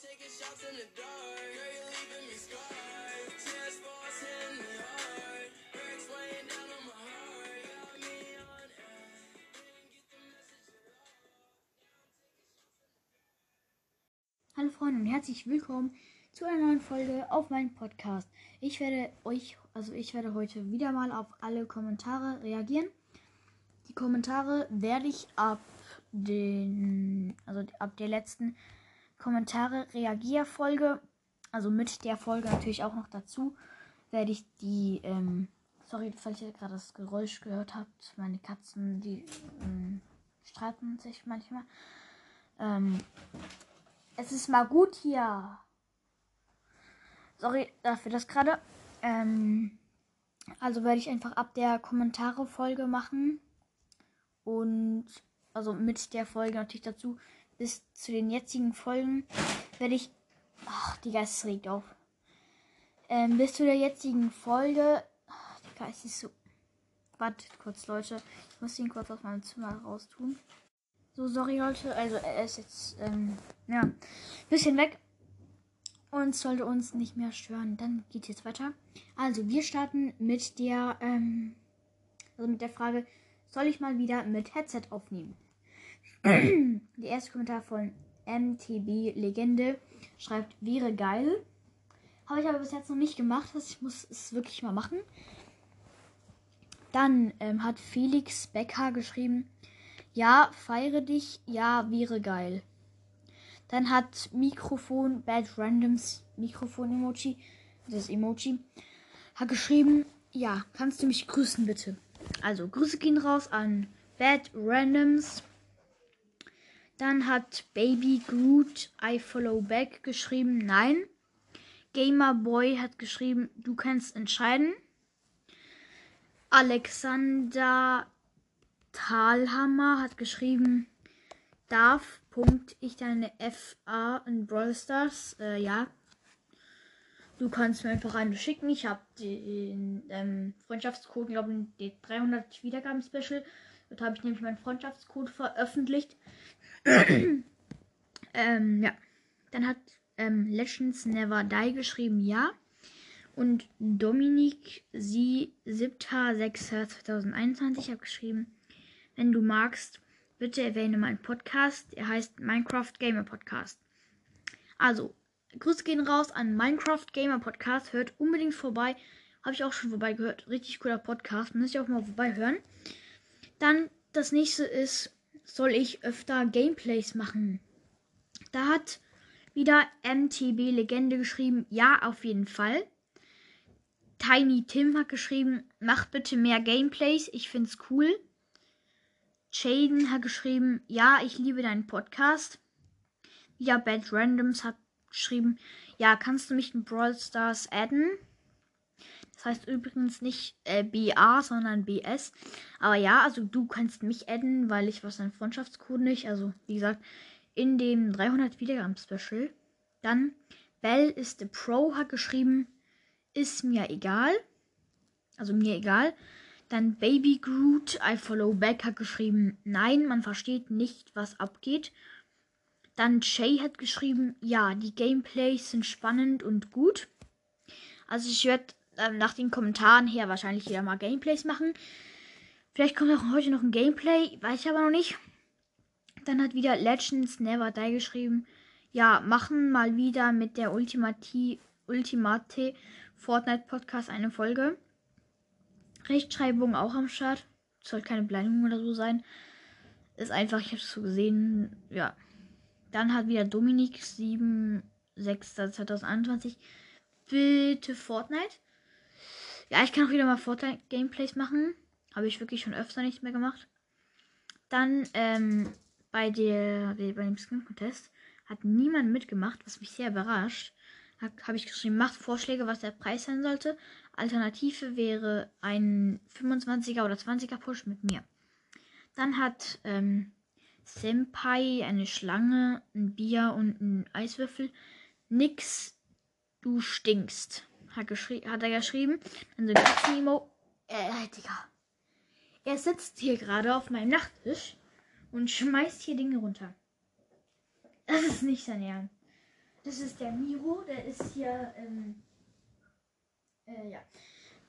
Hallo Freunde und herzlich willkommen zu einer neuen Folge auf meinem Podcast. Ich werde euch, also ich werde heute wieder mal auf alle Kommentare reagieren. Die Kommentare werde ich ab den, also ab der letzten Kommentare Reagierfolge, also mit der Folge natürlich auch noch dazu, werde ich die, ähm, sorry, falls ihr gerade das Geräusch gehört habt, meine Katzen, die ähm, streiten sich manchmal. Ähm, es ist mal gut hier. Sorry dafür das gerade. Ähm, also werde ich einfach ab der Kommentare-Folge machen. Und also mit der Folge natürlich dazu. Bis zu den jetzigen Folgen werde ich. Ach, die Geist regt auf. Ähm, bis zu der jetzigen Folge. Ach, die Geist ist so. Wartet kurz, Leute. Ich muss ihn kurz aus meinem Zimmer raustun. So, sorry, Leute. Also, er ist jetzt, ähm, ja, bisschen weg. Und sollte uns nicht mehr stören. Dann geht jetzt weiter. Also, wir starten mit der, ähm, also mit der Frage, soll ich mal wieder mit Headset aufnehmen? Der erste Kommentar von MTB Legende schreibt, wäre geil. Habe ich aber bis jetzt noch nicht gemacht. Also ich muss es wirklich mal machen. Dann ähm, hat Felix Becker geschrieben, ja, feiere dich, ja, wäre geil. Dann hat Mikrofon Bad Randoms Mikrofon Emoji, das Emoji, hat geschrieben, ja, kannst du mich grüßen bitte? Also Grüße gehen raus an Bad Randoms. Dann hat Baby Groot I Follow Back geschrieben, nein. Gamer Boy hat geschrieben, du kannst entscheiden. Alexander Thalhammer hat geschrieben, darf, Punkt, ich deine FA in Brawl Stars, äh, ja. Du kannst mir einfach eine schicken. Ich habe den ähm, Freundschaftscode, glaube ich, 300 Wiedergaben Special. Dort habe ich nämlich meinen Freundschaftscode veröffentlicht. ähm, ja. Dann hat ähm, Legends Never Die geschrieben, ja. Und Dominik, sie 7.6.2021 hat geschrieben, wenn du magst, bitte erwähne meinen Podcast. Er heißt Minecraft Gamer Podcast. Also, Grüße gehen raus an Minecraft Gamer Podcast. Hört unbedingt vorbei. Habe ich auch schon vorbei gehört. Richtig cooler Podcast. Muss ich auch mal vorbei hören. Dann das nächste ist, soll ich öfter Gameplays machen? Da hat wieder MTB Legende geschrieben, ja, auf jeden Fall. Tiny Tim hat geschrieben, mach bitte mehr Gameplays, ich find's cool. Jaden hat geschrieben, ja, ich liebe deinen Podcast. Ja, Bad Randoms hat geschrieben, ja, kannst du mich in Brawl Stars adden? Das heißt übrigens nicht äh, BA, sondern BS. Aber ja, also du kannst mich adden, weil ich was ein Freundschaftscode nicht. Also, wie gesagt, in dem 300 Wiedergaben Special. Dann Bell ist the Pro hat geschrieben, ist mir egal. Also mir egal. Dann Baby Groot, I follow back hat geschrieben, nein, man versteht nicht, was abgeht. Dann Shay hat geschrieben, ja, die Gameplays sind spannend und gut. Also ich werde ähm, nach den Kommentaren her wahrscheinlich wieder mal Gameplays machen. Vielleicht kommt auch heute noch ein Gameplay, weiß ich aber noch nicht. Dann hat wieder Legends Never Die geschrieben, ja, machen mal wieder mit der Ultimati Ultimate Fortnite Podcast eine Folge. Rechtschreibung auch am Start. Soll keine Beleidigung oder so sein. Ist einfach, ich habe es so gesehen. Ja. Dann hat wieder Dominik 7.6.2021. Bitte Fortnite. Ja, ich kann auch wieder mal Fortnite Gameplays machen. Habe ich wirklich schon öfter nicht mehr gemacht. Dann ähm, bei der bei dem Skin Contest hat niemand mitgemacht, was mich sehr überrascht. Habe ich geschrieben, macht Vorschläge, was der Preis sein sollte. Alternative wäre ein 25er oder 20er Push mit mir. Dann hat ähm, Senpai eine Schlange, ein Bier und ein Eiswürfel. Nix, du stinkst. Hat, hat er geschrieben. Dann so Katzen-Emo. Äh, Digga. Er sitzt hier gerade auf meinem Nachttisch und schmeißt hier Dinge runter. Das ist nicht sein Ernst. Das ist der Miro, der ist hier, ähm, äh, ja.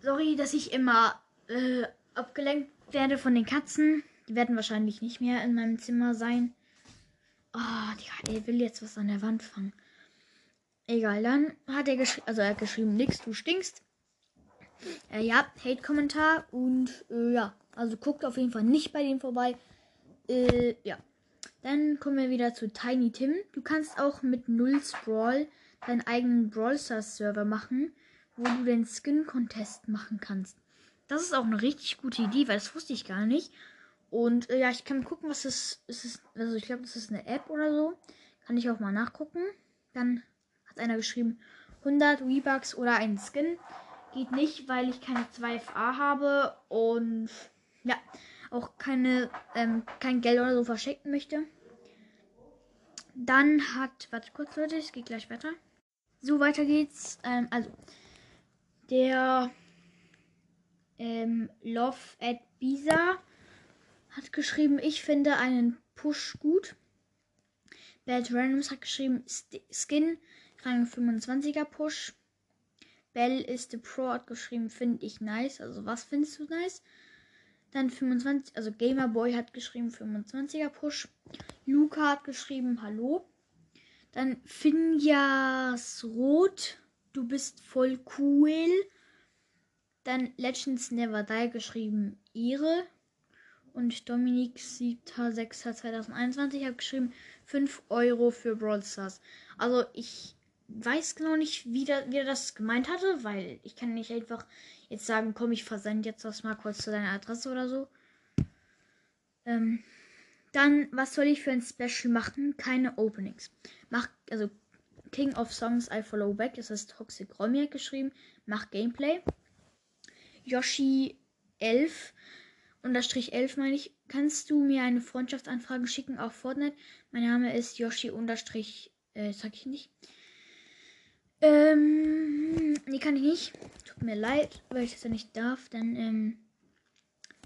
Sorry, dass ich immer äh, abgelenkt werde von den Katzen. Die werden wahrscheinlich nicht mehr in meinem Zimmer sein. Oh, Digga, will jetzt was an der Wand fangen. Egal, dann hat er geschrieben, also er hat geschrieben, nix, du stinkst. Äh, ja, Hate-Kommentar und äh, ja, also guckt auf jeden Fall nicht bei dem vorbei. Äh, ja. Dann kommen wir wieder zu Tiny Tim. Du kannst auch mit Null Sprawl deinen eigenen Brawl Stars Server machen, wo du den Skin Contest machen kannst. Das ist auch eine richtig gute Idee, weil das wusste ich gar nicht. Und äh, ja, ich kann gucken, was das ist. Also ich glaube, das ist eine App oder so. Kann ich auch mal nachgucken. Dann einer geschrieben 100 V-Bucks oder ein Skin. Geht nicht, weil ich keine 2FA habe und ja, auch keine, ähm, kein Geld oder so verschenken möchte. Dann hat, warte kurz Leute, es geht gleich weiter. So, weiter geht's. Ähm, also, der ähm, Love at Bisa hat geschrieben, ich finde einen Push gut. Bad Randoms hat geschrieben, Skin, Rang 25er Push. Bell ist the Pro hat geschrieben, finde ich nice. Also was findest du nice? Dann 25, also Gamerboy hat geschrieben 25er Push. Luca hat geschrieben Hallo. Dann Finjas Rot, du bist voll cool. Dann Legends Never Die geschrieben Ehre. Und Dominik 7.6.2021 hat geschrieben 5 Euro für Brawl Stars. Also ich weiß genau nicht, wie, der, wie er das gemeint hatte, weil ich kann nicht einfach jetzt sagen, komm, ich versende jetzt das mal kurz zu deiner Adresse oder so. Ähm, dann, was soll ich für ein Special machen? Keine Openings. Mach, also King of Songs I Follow Back, das ist Toxic Romy geschrieben. Mach Gameplay. Yoshi 11, unterstrich 11 meine ich. Kannst du mir eine Freundschaftsanfrage schicken auf Fortnite? Mein Name ist Yoshi unterstrich, äh, sag ich nicht. Ähm, nee, kann ich nicht. Tut mir leid, weil ich das ja nicht darf. Dann, ähm,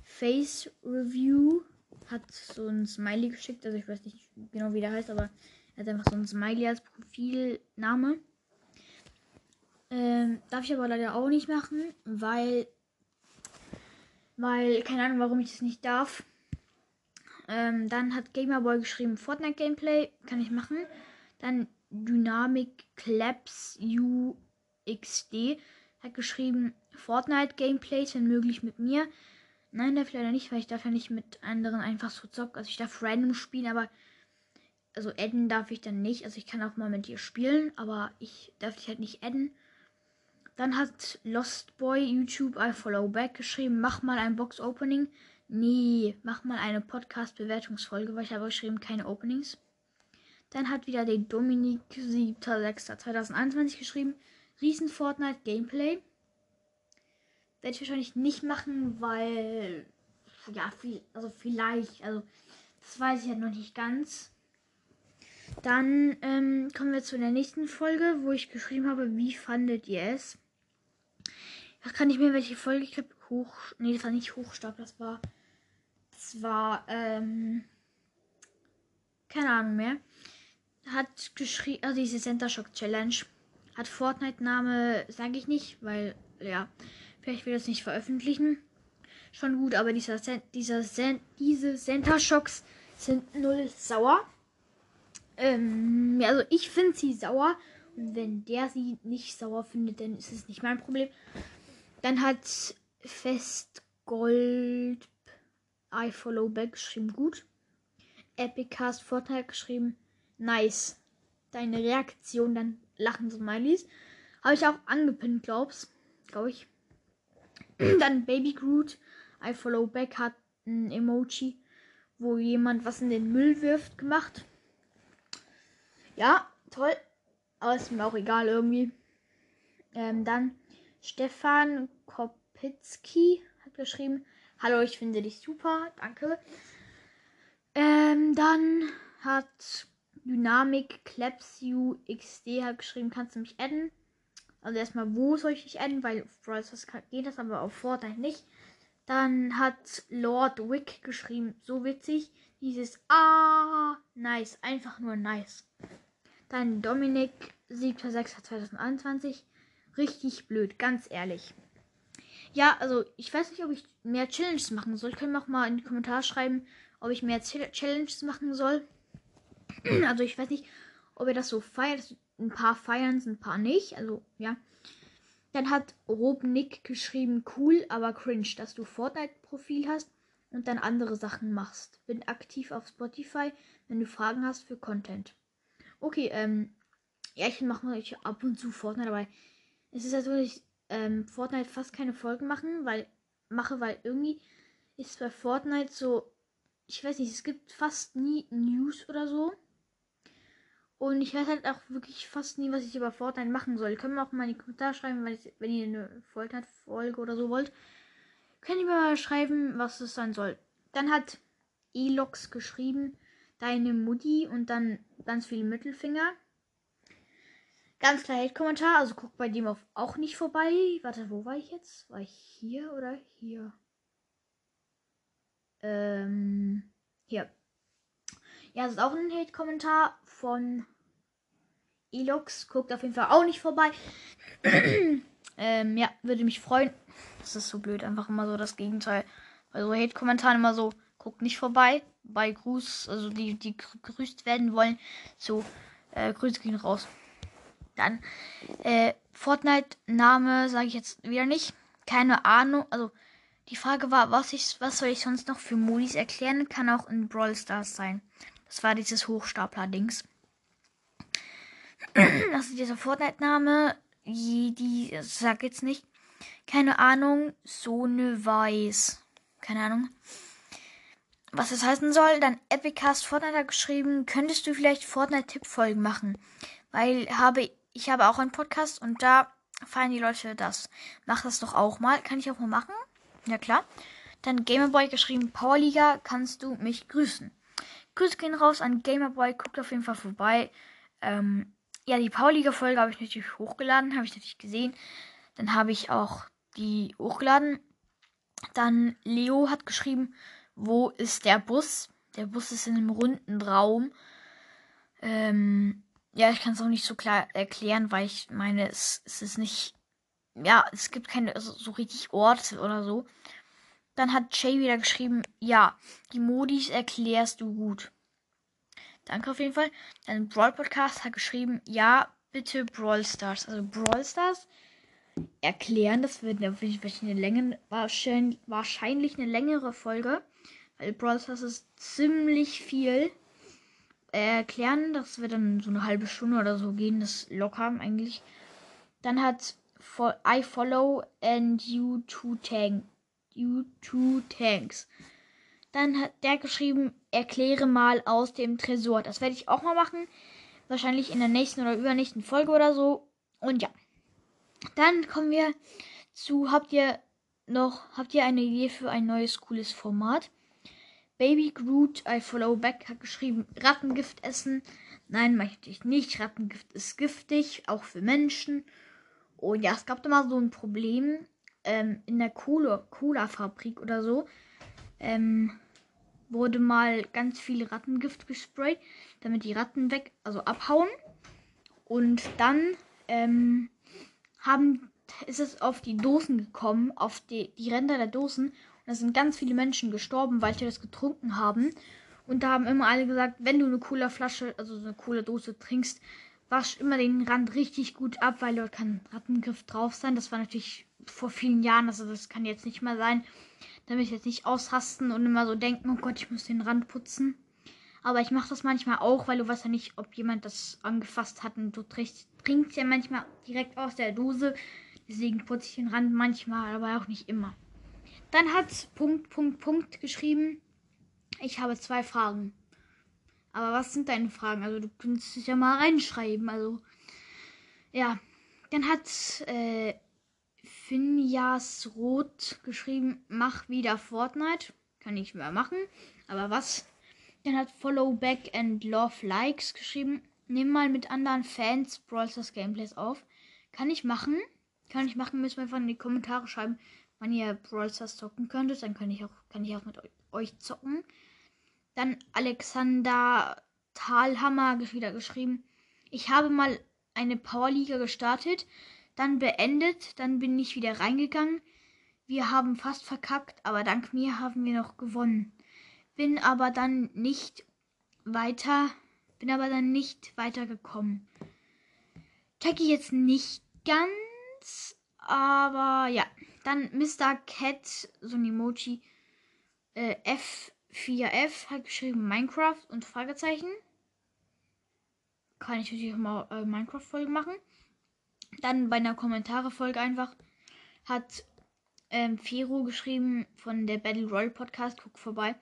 Face Review hat so ein Smiley geschickt. Also ich weiß nicht genau, wie der heißt, aber er hat einfach so ein Smiley als Profilname. Ähm, darf ich aber leider auch nicht machen, weil, weil, keine Ahnung, warum ich das nicht darf. Ähm, dann hat Gamerboy geschrieben, Fortnite Gameplay, kann ich machen. Dann Dynamic Claps UXD hat geschrieben, Fortnite Gameplays, wenn möglich mit mir. Nein, darf ich leider nicht, weil ich darf ja nicht mit anderen einfach so zocken. Also ich darf random spielen, aber also adden darf ich dann nicht. Also ich kann auch mal mit dir spielen, aber ich darf dich halt nicht adden. Dann hat Lost Boy YouTube I Follow Back geschrieben, mach mal ein Box Opening. Nee, mach mal eine Podcast Bewertungsfolge, weil ich habe geschrieben keine Openings. Dann hat wieder der Dominik 7.6.2021 geschrieben, Riesen Fortnite Gameplay. Werde ich wahrscheinlich nicht machen, weil ja, viel, also vielleicht, also das weiß ich ja noch nicht ganz. Dann ähm, kommen wir zu der nächsten Folge, wo ich geschrieben habe, wie fandet ihr es? Ich kann nicht mehr welche Folge, ich glaube hoch, nee, das war nicht Hochstab, das war, das war, ähm, keine Ahnung mehr. Hat geschrieben, also diese Center Shock Challenge, hat Fortnite-Name, sage ich nicht, weil, ja, vielleicht will das nicht veröffentlichen. Schon gut, aber dieser, dieser, diese Center Shocks sind null sauer. Ähm, also ich finde sie sauer. Und wenn der sie nicht sauer findet, dann ist es nicht mein Problem. Dann hat Festgold I Follow Back geschrieben, gut. Epicast Vorteil geschrieben, nice. Deine Reaktion, dann lachen Smileys. Habe ich auch angepinnt, glaub's. Glaube ich. dann Baby Groot I Follow Back hat ein Emoji, wo jemand was in den Müll wirft, gemacht. Ja, toll. Aber ist mir auch egal irgendwie. Ähm, dann Stefan Kopitzki hat geschrieben: Hallo, ich finde dich super. Danke. Ähm, dann hat Dynamic Claps You XD hat geschrieben: Kannst du mich adden? Also erstmal, wo soll ich dich adden? Weil auf Brawl geht das, aber auf Fortnite nicht. Dann hat Lord Wick geschrieben: So witzig. Dieses Ah, nice. Einfach nur nice. Dann Dominik 7.6.2021. Richtig blöd, ganz ehrlich. Ja, also ich weiß nicht, ob ich mehr Challenges machen soll. Können wir auch mal in die Kommentare schreiben, ob ich mehr Ch- Challenges machen soll. also ich weiß nicht, ob ihr das so feiert. Ein paar feiern ein paar nicht. Also ja. Dann hat Rob Nick geschrieben, cool, aber cringe, dass du Fortnite-Profil hast und dann andere Sachen machst. Bin aktiv auf Spotify, wenn du Fragen hast für Content. Okay, ähm, ja, ich mache ich ab und zu Fortnite, aber es ist halt so, dass ich ähm, Fortnite fast keine Folgen machen, weil mache, weil irgendwie ist bei Fortnite so, ich weiß nicht, es gibt fast nie News oder so. Und ich weiß halt auch wirklich fast nie, was ich über Fortnite machen soll. Können wir auch mal in die Kommentare schreiben, ich, wenn ihr eine Fortnite-Folge oder so wollt. Könnt ihr mal schreiben, was es sein soll. Dann hat Elox geschrieben, deine Mutti und dann ganz viele Mittelfinger. Ganz klar Hate-Kommentar, also guckt bei dem auf auch nicht vorbei. Warte, wo war ich jetzt? War ich hier oder hier? Ähm, hier. Ja, das ist auch ein Hate-Kommentar von Elox. Guckt auf jeden Fall auch nicht vorbei. ähm, ja, würde mich freuen. Das ist so blöd, einfach immer so das Gegenteil. Bei so Hate-Kommentaren immer so, guckt nicht vorbei. Bei Gruß, also die, die gegrüßt werden wollen, so, äh, Grüße gehen raus. Dann, äh, Fortnite-Name sage ich jetzt wieder nicht. Keine Ahnung. Also, die Frage war, was, ich, was soll ich sonst noch für Modis erklären? Kann auch in Brawl Stars sein. Das war dieses Hochstapler-Dings. Also dieser Fortnite-Name, die, die sag jetzt nicht. Keine Ahnung. Sone Weiß. Keine Ahnung. Was das heißen soll, dann Epicast Fortnite hat geschrieben, könntest du vielleicht Fortnite-Tipp-Folgen machen? Weil habe ich habe auch einen Podcast und da feiern die Leute das. Mach das doch auch mal. Kann ich auch mal machen? Ja klar. Dann Gamerboy geschrieben, Powerliga, kannst du mich grüßen? Grüße gehen raus an Gamerboy, guckt auf jeden Fall vorbei. Ähm, ja, die Powerliga-Folge habe ich natürlich hochgeladen, habe ich natürlich gesehen. Dann habe ich auch die hochgeladen. Dann Leo hat geschrieben, wo ist der Bus? Der Bus ist in einem runden Raum. Ähm, ja, ich kann es auch nicht so klar erklären, weil ich meine, es, es ist nicht. Ja, es gibt keine so, so richtig Orte oder so. Dann hat Jay wieder geschrieben, ja, die Modis erklärst du gut. Danke auf jeden Fall. Dann Brawl Podcast hat geschrieben, ja, bitte Brawl Stars. Also Brawl Stars erklären, das wird natürlich eine Länge, wahrscheinlich, eine längere Folge. Weil Brawl Stars ist ziemlich viel. Äh, erklären, das wird dann so eine halbe Stunde oder so gehen, das locker eigentlich. Dann hat I follow and you two tank. You two tanks. Dann hat der geschrieben, erkläre mal aus dem Tresor. Das werde ich auch mal machen. Wahrscheinlich in der nächsten oder übernächsten Folge oder so. Und ja. Dann kommen wir zu, habt ihr noch, habt ihr eine Idee für ein neues cooles Format? Baby Groot, I follow back, hat geschrieben, Rattengift essen. Nein, möchte ich nicht. Rattengift ist giftig, auch für Menschen. Und ja, es gab da mal so ein Problem ähm, in der Cola- Cola-Fabrik oder so. Ähm, wurde mal ganz viel Rattengift gesprayt, damit die Ratten weg, also abhauen. Und dann ähm, haben, ist es auf die Dosen gekommen, auf die, die Ränder der Dosen. Und da sind ganz viele Menschen gestorben, weil sie das getrunken haben. Und da haben immer alle gesagt, wenn du eine Cola-Flasche, also so eine Cola-Dose trinkst, wasch immer den Rand richtig gut ab, weil dort kann Rattengriff drauf sein. Das war natürlich vor vielen Jahren, also das kann jetzt nicht mehr sein. Damit ich jetzt nicht ausrasten und immer so denken, oh Gott, ich muss den Rand putzen. Aber ich mache das manchmal auch, weil du weißt ja nicht, ob jemand das angefasst hat und du trinkst, trinkst ja manchmal direkt aus der Dose. Deswegen putze ich den Rand manchmal, aber auch nicht immer. Dann hat Punkt, Punkt, Punkt geschrieben. Ich habe zwei Fragen. Aber was sind deine Fragen? Also du könntest es ja mal reinschreiben. Also ja. Dann hat äh, Finjas Roth geschrieben, mach wieder Fortnite. Kann ich mehr machen. Aber was? Dann hat Follow Back and Love Likes geschrieben, nimm mal mit anderen Fans Brawl Stars Gameplays auf. Kann ich machen. Kann ich machen. Müssen wir einfach in die Kommentare schreiben, wann ihr Brawl Stars zocken könntet. Dann kann ich auch, kann ich auch mit eu- euch zocken. Dann Alexander Thalhammer wieder geschrieben. Ich habe mal eine Powerliga gestartet, dann beendet, dann bin ich wieder reingegangen. Wir haben fast verkackt, aber dank mir haben wir noch gewonnen. Bin aber dann nicht weiter, bin aber dann nicht weitergekommen. Check ich jetzt nicht ganz, aber ja. Dann Mr. Cat, so ein Emoji, äh, F4F hat geschrieben Minecraft und Fragezeichen. Kann ich natürlich auch mal äh, Minecraft-Folge machen. Dann bei einer Kommentare-Folge einfach hat ähm, Fero geschrieben von der Battle Royale Podcast. Guck vorbei.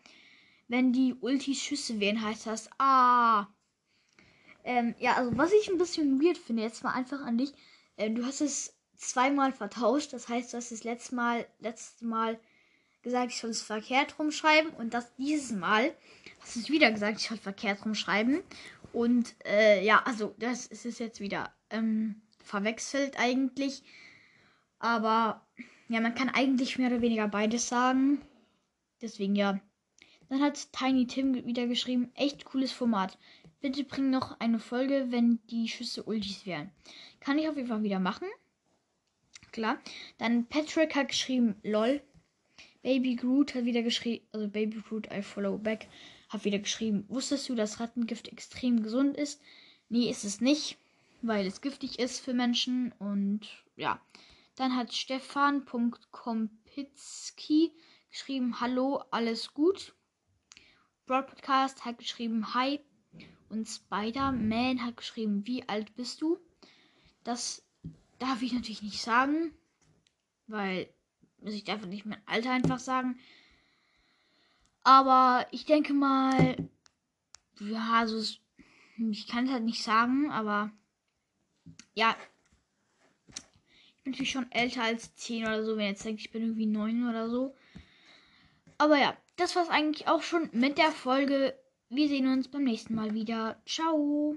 Wenn die Ultis Schüsse wählen, heißt das Ah. Ähm, ja, also was ich ein bisschen weird finde, jetzt mal einfach an dich. Ähm, du hast es zweimal vertauscht. Das heißt, du hast es letztes Mal, letztes Mal gesagt, ich soll es verkehrt rumschreiben. Und das dieses Mal hast du es wieder gesagt, ich soll verkehrt rumschreiben. Und äh, ja, also das ist es jetzt wieder ähm, verwechselt eigentlich. Aber ja, man kann eigentlich mehr oder weniger beides sagen. Deswegen ja. Dann hat Tiny Tim wieder geschrieben, echt cooles Format. Bitte bring noch eine Folge, wenn die Schüsse Ultis wären. Kann ich auf jeden Fall wieder machen. Klar. Dann Patrick hat geschrieben, lol. Baby Groot hat wieder geschrieben, also Baby Groot, I follow back, hat wieder geschrieben, wusstest du, dass Rattengift extrem gesund ist? Nee, ist es nicht, weil es giftig ist für Menschen und ja. Dann hat Stefan.kompitzki geschrieben, hallo, alles gut. Broad Podcast hat geschrieben, hi. Und Spider-Man hat geschrieben, wie alt bist du? Das darf ich natürlich nicht sagen, weil ich darf nicht mein Alter einfach sagen. Aber ich denke mal, ja, also ich kann es halt nicht sagen, aber ja, ich bin natürlich schon älter als 10 oder so, wenn jetzt denkt, ich bin irgendwie 9 oder so. Aber ja, das war's eigentlich auch schon mit der Folge. Wir sehen uns beim nächsten Mal wieder. Ciao.